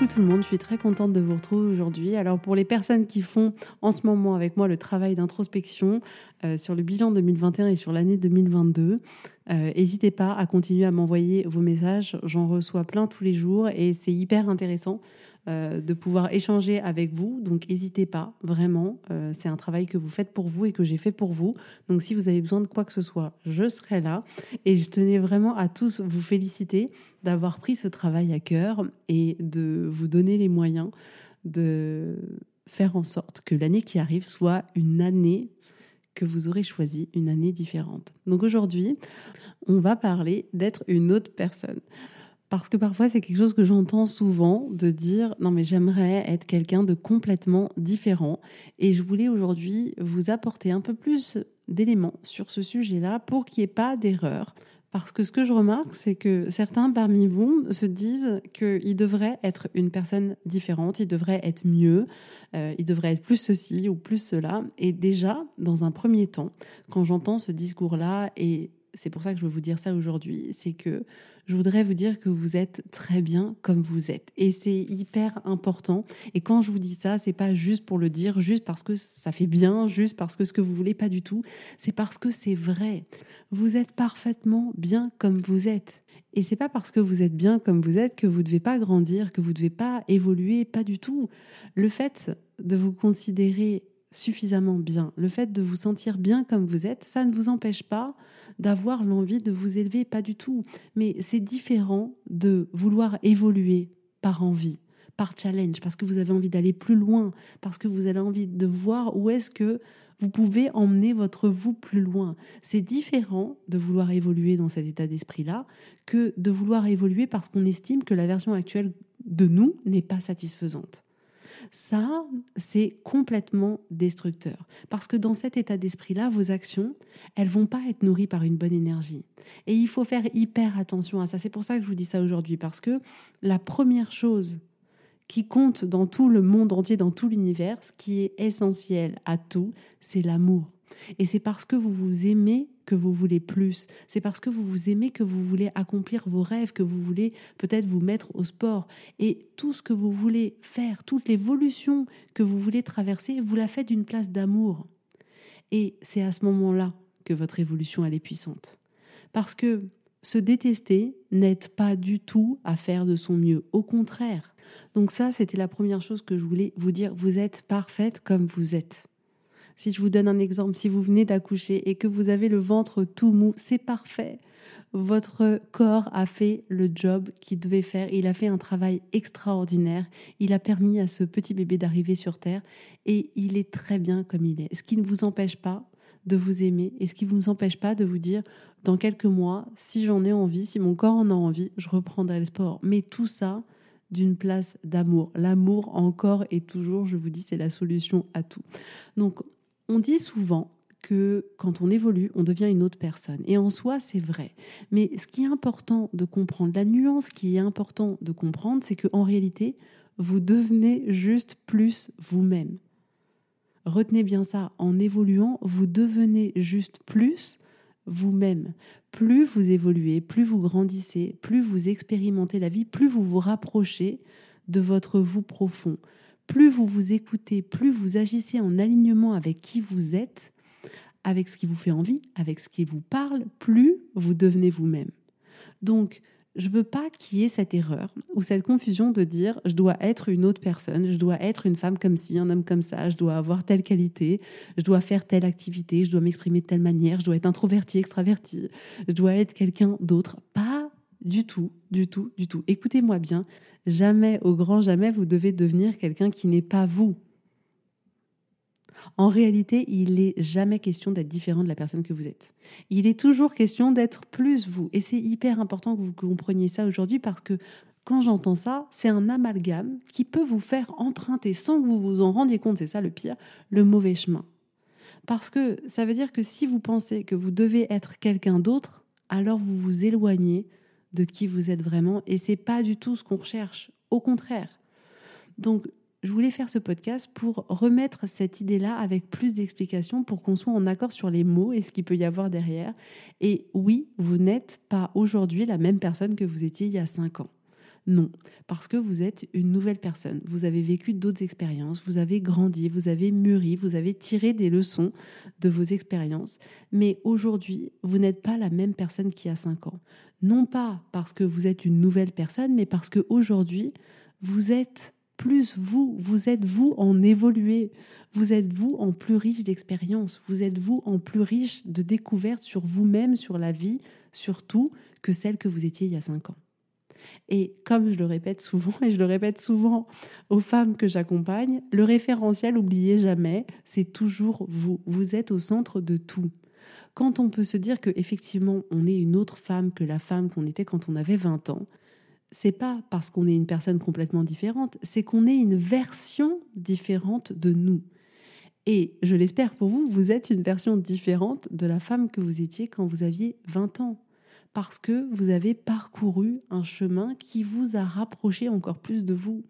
Coucou tout le monde, je suis très contente de vous retrouver aujourd'hui. Alors pour les personnes qui font en ce moment avec moi le travail d'introspection euh, sur le bilan 2021 et sur l'année 2022, euh, n'hésitez pas à continuer à m'envoyer vos messages. J'en reçois plein tous les jours et c'est hyper intéressant euh, de pouvoir échanger avec vous. Donc n'hésitez pas, vraiment. Euh, c'est un travail que vous faites pour vous et que j'ai fait pour vous. Donc si vous avez besoin de quoi que ce soit, je serai là. Et je tenais vraiment à tous vous féliciter d'avoir pris ce travail à cœur et de vous donner les moyens de faire en sorte que l'année qui arrive soit une année que vous aurez choisie, une année différente. Donc aujourd'hui, on va parler d'être une autre personne. Parce que parfois, c'est quelque chose que j'entends souvent de dire non, mais j'aimerais être quelqu'un de complètement différent. Et je voulais aujourd'hui vous apporter un peu plus d'éléments sur ce sujet-là pour qu'il n'y ait pas d'erreur. Parce que ce que je remarque, c'est que certains parmi vous se disent qu'ils devraient être une personne différente, ils devraient être mieux, euh, ils devraient être plus ceci ou plus cela. Et déjà, dans un premier temps, quand j'entends ce discours-là, et c'est pour ça que je veux vous dire ça aujourd'hui, c'est que je voudrais vous dire que vous êtes très bien comme vous êtes. Et c'est hyper important. Et quand je vous dis ça, c'est pas juste pour le dire, juste parce que ça fait bien, juste parce que ce que vous voulez, pas du tout. C'est parce que c'est vrai. Vous êtes parfaitement bien comme vous êtes. Et c'est pas parce que vous êtes bien comme vous êtes que vous devez pas grandir, que vous devez pas évoluer, pas du tout. Le fait de vous considérer suffisamment bien, le fait de vous sentir bien comme vous êtes, ça ne vous empêche pas d'avoir l'envie de vous élever, pas du tout. Mais c'est différent de vouloir évoluer par envie, par challenge, parce que vous avez envie d'aller plus loin, parce que vous avez envie de voir où est-ce que vous pouvez emmener votre vous plus loin. C'est différent de vouloir évoluer dans cet état d'esprit-là que de vouloir évoluer parce qu'on estime que la version actuelle de nous n'est pas satisfaisante. Ça, c'est complètement destructeur. Parce que dans cet état d'esprit-là, vos actions, elles vont pas être nourries par une bonne énergie. Et il faut faire hyper attention à ça. C'est pour ça que je vous dis ça aujourd'hui. Parce que la première chose qui compte dans tout le monde entier, dans tout l'univers, ce qui est essentiel à tout, c'est l'amour. Et c'est parce que vous vous aimez que vous voulez plus. C'est parce que vous vous aimez que vous voulez accomplir vos rêves, que vous voulez peut-être vous mettre au sport. Et tout ce que vous voulez faire, toute l'évolution que vous voulez traverser, vous la faites d'une place d'amour. Et c'est à ce moment-là que votre évolution, elle est puissante. Parce que se détester n'aide pas du tout à faire de son mieux. Au contraire. Donc ça, c'était la première chose que je voulais vous dire. Vous êtes parfaite comme vous êtes. Si je vous donne un exemple, si vous venez d'accoucher et que vous avez le ventre tout mou, c'est parfait. Votre corps a fait le job qu'il devait faire. Il a fait un travail extraordinaire. Il a permis à ce petit bébé d'arriver sur Terre et il est très bien comme il est. Ce qui ne vous empêche pas de vous aimer et ce qui ne vous empêche pas de vous dire dans quelques mois, si j'en ai envie, si mon corps en a envie, je reprendrai le sport. Mais tout ça, d'une place d'amour. L'amour encore et toujours, je vous dis, c'est la solution à tout. Donc on dit souvent que quand on évolue, on devient une autre personne. Et en soi, c'est vrai. Mais ce qui est important de comprendre, la nuance qui est important de comprendre, c'est qu'en réalité, vous devenez juste plus vous-même. Retenez bien ça, en évoluant, vous devenez juste plus vous-même. Plus vous évoluez, plus vous grandissez, plus vous expérimentez la vie, plus vous vous rapprochez de votre vous profond, plus vous vous écoutez, plus vous agissez en alignement avec qui vous êtes, avec ce qui vous fait envie, avec ce qui vous parle, plus vous devenez vous-même. Donc, je veux pas qu'il y ait cette erreur ou cette confusion de dire je dois être une autre personne, je dois être une femme comme ci, un homme comme ça, je dois avoir telle qualité, je dois faire telle activité, je dois m'exprimer de telle manière, je dois être introverti, extraverti, je dois être quelqu'un d'autre. Pas du tout, du tout, du tout. Écoutez-moi bien, jamais, au grand jamais, vous devez devenir quelqu'un qui n'est pas vous. En réalité, il n'est jamais question d'être différent de la personne que vous êtes. Il est toujours question d'être plus vous. Et c'est hyper important que vous compreniez ça aujourd'hui parce que quand j'entends ça, c'est un amalgame qui peut vous faire emprunter, sans que vous vous en rendiez compte, c'est ça le pire, le mauvais chemin. Parce que ça veut dire que si vous pensez que vous devez être quelqu'un d'autre, alors vous vous éloignez de qui vous êtes vraiment et c'est pas du tout ce qu'on recherche. Au contraire. Donc je voulais faire ce podcast pour remettre cette idée-là avec plus d'explications pour qu'on soit en accord sur les mots et ce qu'il peut y avoir derrière. Et oui, vous n'êtes pas aujourd'hui la même personne que vous étiez il y a cinq ans. Non, parce que vous êtes une nouvelle personne. Vous avez vécu d'autres expériences, vous avez grandi, vous avez mûri, vous avez tiré des leçons de vos expériences. Mais aujourd'hui, vous n'êtes pas la même personne qu'il y a cinq ans. Non pas parce que vous êtes une nouvelle personne, mais parce qu'aujourd'hui, vous êtes plus vous, vous êtes vous en évolué, vous êtes vous en plus riche d'expérience, vous êtes vous en plus riche de découvertes sur vous-même, sur la vie, sur tout, que celle que vous étiez il y a cinq ans. Et comme je le répète souvent, et je le répète souvent aux femmes que j'accompagne, le référentiel, oubliez jamais, c'est toujours vous. Vous êtes au centre de tout. Quand on peut se dire que effectivement on est une autre femme que la femme qu'on était quand on avait 20 ans, c'est pas parce qu'on est une personne complètement différente, c'est qu'on est une version différente de nous. Et je l'espère pour vous, vous êtes une version différente de la femme que vous étiez quand vous aviez 20 ans. Parce que vous avez parcouru un chemin qui vous a rapproché encore plus de vous.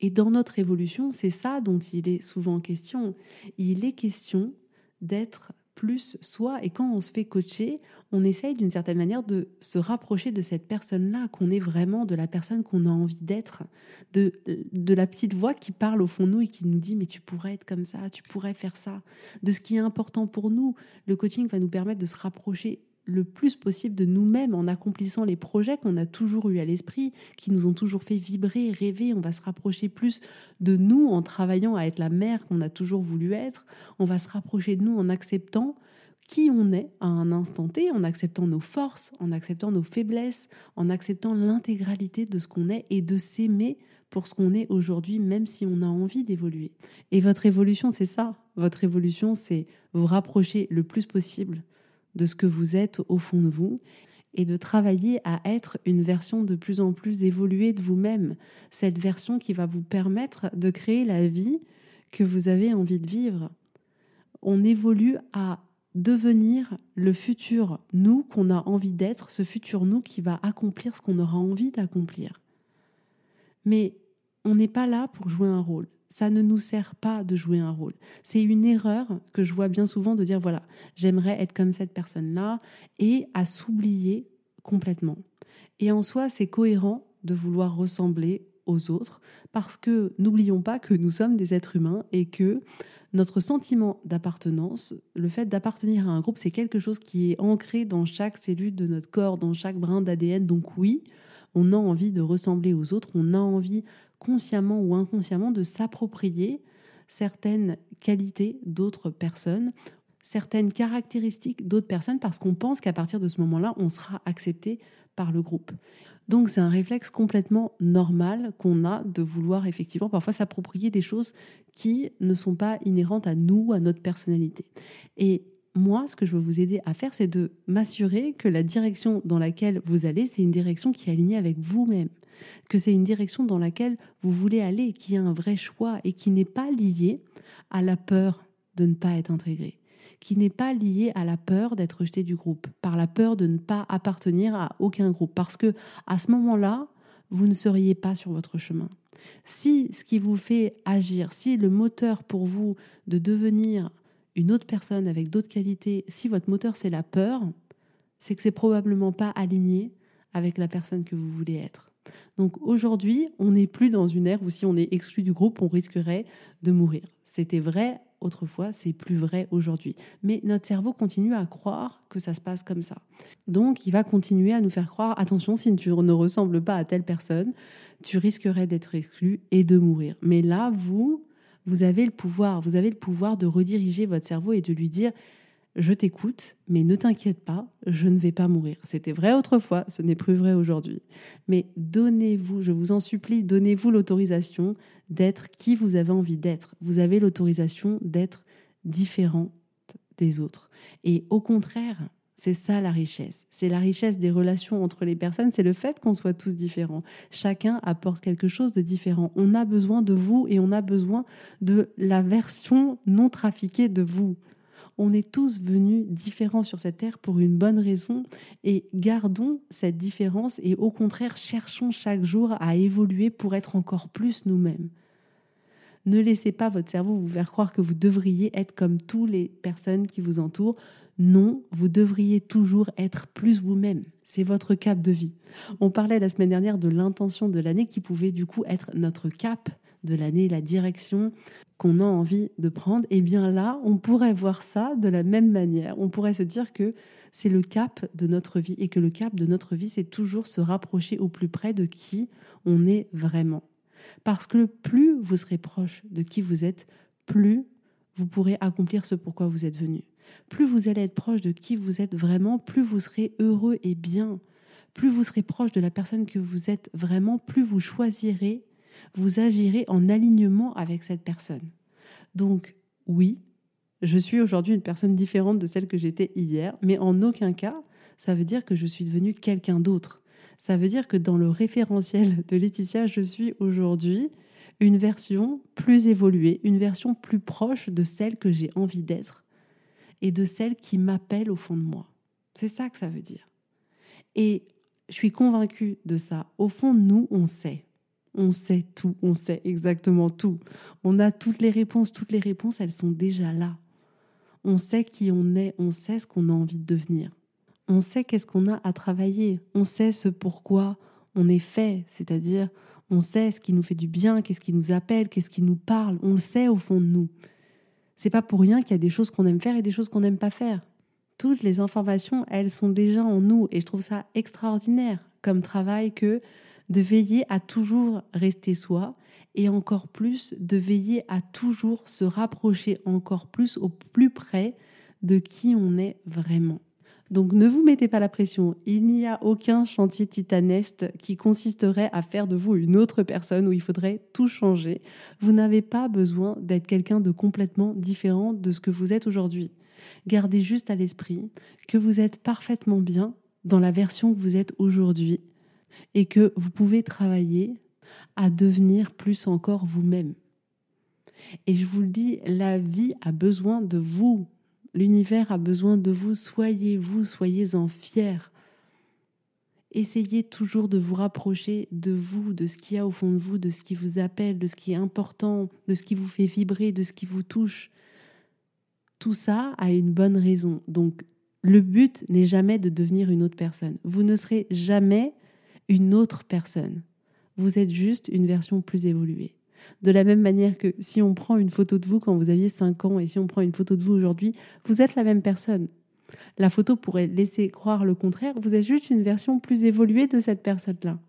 Et dans notre évolution, c'est ça dont il est souvent question. Il est question d'être plus soi. Et quand on se fait coacher, on essaye d'une certaine manière de se rapprocher de cette personne-là, qu'on est vraiment de la personne qu'on a envie d'être, de, de la petite voix qui parle au fond de nous et qui nous dit mais tu pourrais être comme ça, tu pourrais faire ça, de ce qui est important pour nous. Le coaching va nous permettre de se rapprocher le plus possible de nous-mêmes en accomplissant les projets qu'on a toujours eu à l'esprit, qui nous ont toujours fait vibrer, rêver. On va se rapprocher plus de nous en travaillant à être la mère qu'on a toujours voulu être. On va se rapprocher de nous en acceptant qui on est à un instant T, en acceptant nos forces, en acceptant nos faiblesses, en acceptant l'intégralité de ce qu'on est et de s'aimer pour ce qu'on est aujourd'hui, même si on a envie d'évoluer. Et votre évolution, c'est ça. Votre évolution, c'est vous rapprocher le plus possible de ce que vous êtes au fond de vous et de travailler à être une version de plus en plus évoluée de vous-même, cette version qui va vous permettre de créer la vie que vous avez envie de vivre. On évolue à devenir le futur nous qu'on a envie d'être, ce futur nous qui va accomplir ce qu'on aura envie d'accomplir. Mais on n'est pas là pour jouer un rôle ça ne nous sert pas de jouer un rôle. C'est une erreur que je vois bien souvent de dire voilà, j'aimerais être comme cette personne-là et à s'oublier complètement. Et en soi, c'est cohérent de vouloir ressembler aux autres parce que n'oublions pas que nous sommes des êtres humains et que notre sentiment d'appartenance, le fait d'appartenir à un groupe, c'est quelque chose qui est ancré dans chaque cellule de notre corps, dans chaque brin d'ADN. Donc oui, on a envie de ressembler aux autres, on a envie consciemment ou inconsciemment de s'approprier certaines qualités d'autres personnes, certaines caractéristiques d'autres personnes, parce qu'on pense qu'à partir de ce moment-là, on sera accepté par le groupe. Donc c'est un réflexe complètement normal qu'on a de vouloir effectivement parfois s'approprier des choses qui ne sont pas inhérentes à nous, à notre personnalité. Et moi, ce que je veux vous aider à faire, c'est de m'assurer que la direction dans laquelle vous allez, c'est une direction qui est alignée avec vous-même que c'est une direction dans laquelle vous voulez aller, qui a un vrai choix et qui n'est pas liée à la peur de ne pas être intégré, qui n'est pas liée à la peur d'être rejeté du groupe, par la peur de ne pas appartenir à aucun groupe, parce que à ce moment-là, vous ne seriez pas sur votre chemin. Si ce qui vous fait agir, si le moteur pour vous de devenir une autre personne avec d'autres qualités, si votre moteur c'est la peur, c'est que c'est probablement pas aligné avec la personne que vous voulez être. Donc aujourd'hui, on n'est plus dans une ère où si on est exclu du groupe, on risquerait de mourir. C'était vrai autrefois, c'est plus vrai aujourd'hui. Mais notre cerveau continue à croire que ça se passe comme ça. Donc, il va continuer à nous faire croire attention, si tu ne ressembles pas à telle personne, tu risquerais d'être exclu et de mourir. Mais là, vous, vous avez le pouvoir. Vous avez le pouvoir de rediriger votre cerveau et de lui dire je t'écoute, mais ne t'inquiète pas, je ne vais pas mourir. C'était vrai autrefois, ce n'est plus vrai aujourd'hui. Mais donnez-vous, je vous en supplie, donnez-vous l'autorisation d'être qui vous avez envie d'être. Vous avez l'autorisation d'être différent des autres. Et au contraire, c'est ça la richesse. C'est la richesse des relations entre les personnes. C'est le fait qu'on soit tous différents. Chacun apporte quelque chose de différent. On a besoin de vous et on a besoin de la version non trafiquée de vous. On est tous venus différents sur cette terre pour une bonne raison et gardons cette différence et au contraire cherchons chaque jour à évoluer pour être encore plus nous-mêmes. Ne laissez pas votre cerveau vous faire croire que vous devriez être comme toutes les personnes qui vous entourent. Non, vous devriez toujours être plus vous-même. C'est votre cap de vie. On parlait la semaine dernière de l'intention de l'année qui pouvait du coup être notre cap de l'année, la direction qu'on a envie de prendre. Et eh bien là, on pourrait voir ça de la même manière. On pourrait se dire que c'est le cap de notre vie et que le cap de notre vie, c'est toujours se rapprocher au plus près de qui on est vraiment. Parce que plus vous serez proche de qui vous êtes, plus vous pourrez accomplir ce pourquoi vous êtes venu. Plus vous allez être proche de qui vous êtes vraiment, plus vous serez heureux et bien. Plus vous serez proche de la personne que vous êtes vraiment, plus vous choisirez, vous agirez en alignement avec cette personne. Donc oui, je suis aujourd'hui une personne différente de celle que j'étais hier, mais en aucun cas, ça veut dire que je suis devenue quelqu'un d'autre. Ça veut dire que dans le référentiel de Laetitia, je suis aujourd'hui une version plus évoluée, une version plus proche de celle que j'ai envie d'être et de celle qui m'appelle au fond de moi. C'est ça que ça veut dire. Et je suis convaincue de ça. Au fond nous, on sait. On sait tout, on sait exactement tout. On a toutes les réponses, toutes les réponses, elles sont déjà là. On sait qui on est, on sait ce qu'on a envie de devenir on sait qu'est-ce qu'on a à travailler, on sait ce pourquoi on est fait, c'est-à-dire on sait ce qui nous fait du bien, qu'est-ce qui nous appelle, qu'est-ce qui nous parle, on le sait au fond de nous. C'est pas pour rien qu'il y a des choses qu'on aime faire et des choses qu'on n'aime pas faire. Toutes les informations, elles sont déjà en nous et je trouve ça extraordinaire comme travail que de veiller à toujours rester soi et encore plus de veiller à toujours se rapprocher encore plus au plus près de qui on est vraiment. Donc ne vous mettez pas la pression. Il n'y a aucun chantier titanesque qui consisterait à faire de vous une autre personne où il faudrait tout changer. Vous n'avez pas besoin d'être quelqu'un de complètement différent de ce que vous êtes aujourd'hui. Gardez juste à l'esprit que vous êtes parfaitement bien dans la version que vous êtes aujourd'hui et que vous pouvez travailler à devenir plus encore vous-même. Et je vous le dis, la vie a besoin de vous. L'univers a besoin de vous. Soyez-vous, soyez-en fiers. Essayez toujours de vous rapprocher de vous, de ce qu'il y a au fond de vous, de ce qui vous appelle, de ce qui est important, de ce qui vous fait vibrer, de ce qui vous touche. Tout ça a une bonne raison. Donc, le but n'est jamais de devenir une autre personne. Vous ne serez jamais une autre personne. Vous êtes juste une version plus évoluée. De la même manière que si on prend une photo de vous quand vous aviez 5 ans et si on prend une photo de vous aujourd'hui, vous êtes la même personne. La photo pourrait laisser croire le contraire, vous êtes juste une version plus évoluée de cette personne-là.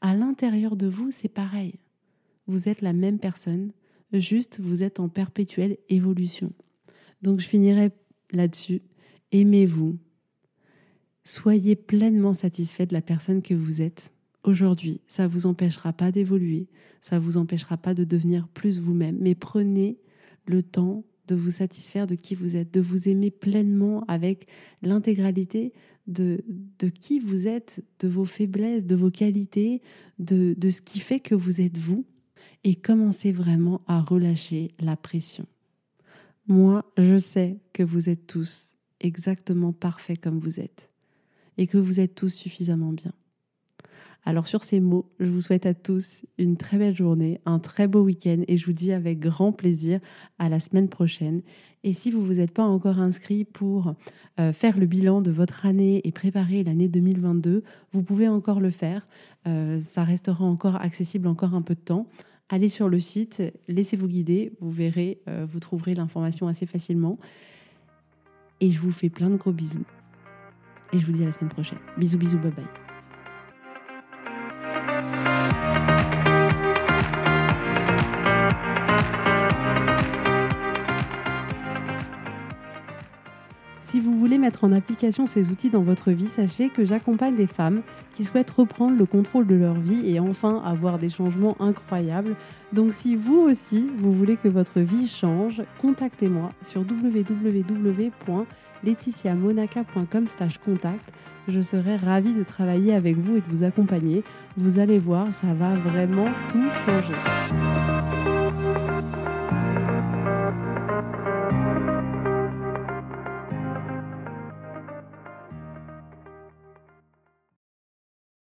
À l'intérieur de vous, c'est pareil. Vous êtes la même personne, juste vous êtes en perpétuelle évolution. Donc je finirai là-dessus. Aimez-vous. Soyez pleinement satisfait de la personne que vous êtes aujourd'hui. Ça ne vous empêchera pas d'évoluer, ça ne vous empêchera pas de devenir plus vous-même, mais prenez le temps de vous satisfaire de qui vous êtes, de vous aimer pleinement avec l'intégralité de, de qui vous êtes, de vos faiblesses, de vos qualités, de, de ce qui fait que vous êtes vous, et commencez vraiment à relâcher la pression. Moi, je sais que vous êtes tous exactement parfaits comme vous êtes, et que vous êtes tous suffisamment bien. Alors sur ces mots, je vous souhaite à tous une très belle journée, un très beau week-end et je vous dis avec grand plaisir à la semaine prochaine. Et si vous ne vous êtes pas encore inscrit pour euh, faire le bilan de votre année et préparer l'année 2022, vous pouvez encore le faire. Euh, ça restera encore accessible encore un peu de temps. allez sur le site, laissez-vous guider, vous verrez, euh, vous trouverez l'information assez facilement. Et je vous fais plein de gros bisous. Et je vous dis à la semaine prochaine. Bisous, bisous, bye bye. Si vous voulez mettre en application ces outils dans votre vie, sachez que j'accompagne des femmes qui souhaitent reprendre le contrôle de leur vie et enfin avoir des changements incroyables. Donc si vous aussi, vous voulez que votre vie change, contactez-moi sur www.laetitiamonaca.com/contact. Je serai ravie de travailler avec vous et de vous accompagner. Vous allez voir, ça va vraiment tout changer.